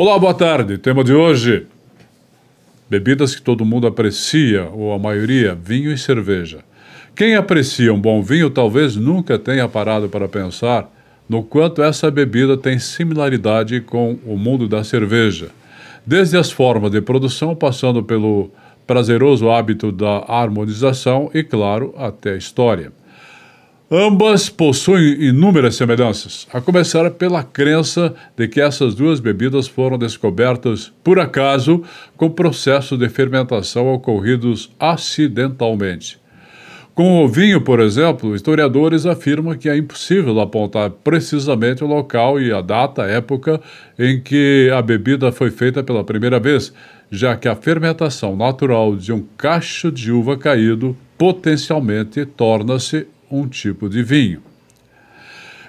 Olá, boa tarde. Tema de hoje: bebidas que todo mundo aprecia, ou a maioria, vinho e cerveja. Quem aprecia um bom vinho talvez nunca tenha parado para pensar no quanto essa bebida tem similaridade com o mundo da cerveja. Desde as formas de produção, passando pelo prazeroso hábito da harmonização e, claro, até a história. Ambas possuem inúmeras semelhanças, a começar pela crença de que essas duas bebidas foram descobertas por acaso com processos de fermentação ocorridos acidentalmente. Com o vinho, por exemplo, historiadores afirmam que é impossível apontar precisamente o local e a data, época em que a bebida foi feita pela primeira vez, já que a fermentação natural de um cacho de uva caído potencialmente torna-se um tipo de vinho.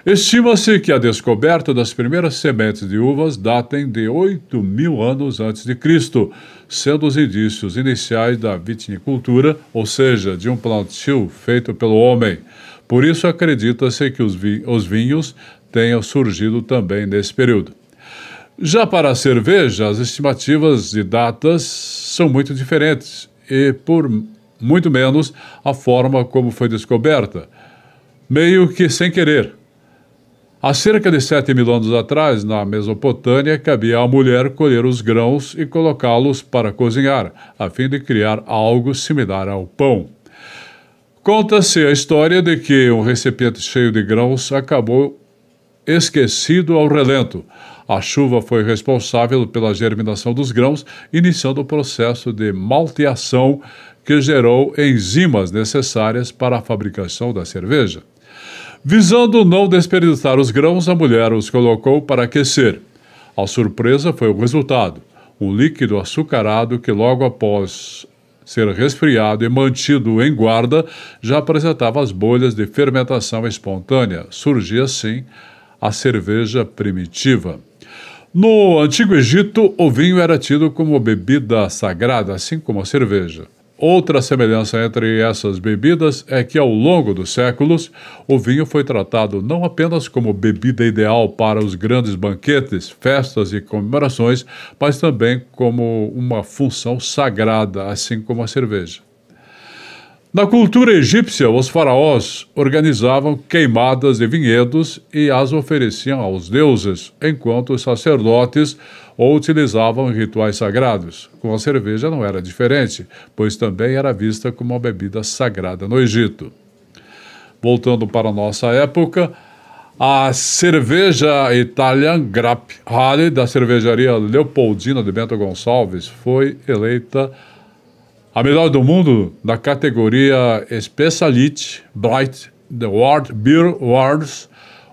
Estima-se que a descoberta das primeiras sementes de uvas datem de 8 mil anos antes de Cristo, sendo os indícios iniciais da vitinicultura, ou seja, de um plantio feito pelo homem. Por isso acredita-se que os, vi os vinhos tenham surgido também nesse período. Já para a cerveja, as estimativas de datas são muito diferentes e, por muito menos, a forma como foi descoberta, meio que sem querer. Há cerca de sete mil anos atrás, na Mesopotâmia, cabia à mulher colher os grãos e colocá-los para cozinhar, a fim de criar algo similar ao pão. Conta-se a história de que um recipiente cheio de grãos acabou esquecido ao relento. A chuva foi responsável pela germinação dos grãos, iniciando o processo de malteação que gerou enzimas necessárias para a fabricação da cerveja. Visando não desperdiçar os grãos, a mulher os colocou para aquecer. A surpresa foi o resultado: um líquido açucarado que, logo após ser resfriado e mantido em guarda, já apresentava as bolhas de fermentação espontânea. Surgia assim a cerveja primitiva. No Antigo Egito, o vinho era tido como bebida sagrada, assim como a cerveja. Outra semelhança entre essas bebidas é que, ao longo dos séculos, o vinho foi tratado não apenas como bebida ideal para os grandes banquetes, festas e comemorações, mas também como uma função sagrada, assim como a cerveja. Na cultura egípcia, os faraós organizavam queimadas de vinhedos e as ofereciam aos deuses, enquanto os sacerdotes o utilizavam em rituais sagrados. Com a cerveja não era diferente, pois também era vista como uma bebida sagrada no Egito. Voltando para a nossa época, a cerveja Italian Grapp Hale da cervejaria Leopoldina de Bento Gonçalves foi eleita a melhor do mundo na categoria Speciality Bright The World Beer Awards,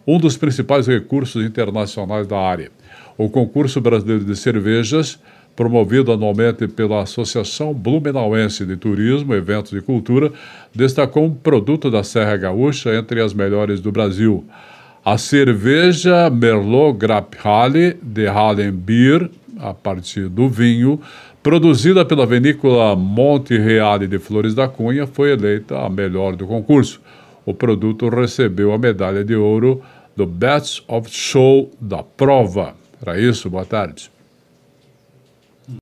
um dos principais recursos internacionais da área. O concurso brasileiro de cervejas, promovido anualmente pela Associação Blumenauense de Turismo, Eventos e Cultura, destacou um produto da Serra Gaúcha entre as melhores do Brasil. A cerveja Merlot Grapp Halle de Hallen Beer, a partir do vinho, produzida pela vinícola Monte Reale de Flores da Cunha, foi eleita a melhor do concurso. O produto recebeu a medalha de ouro do Best of Show da prova. Era isso, boa tarde.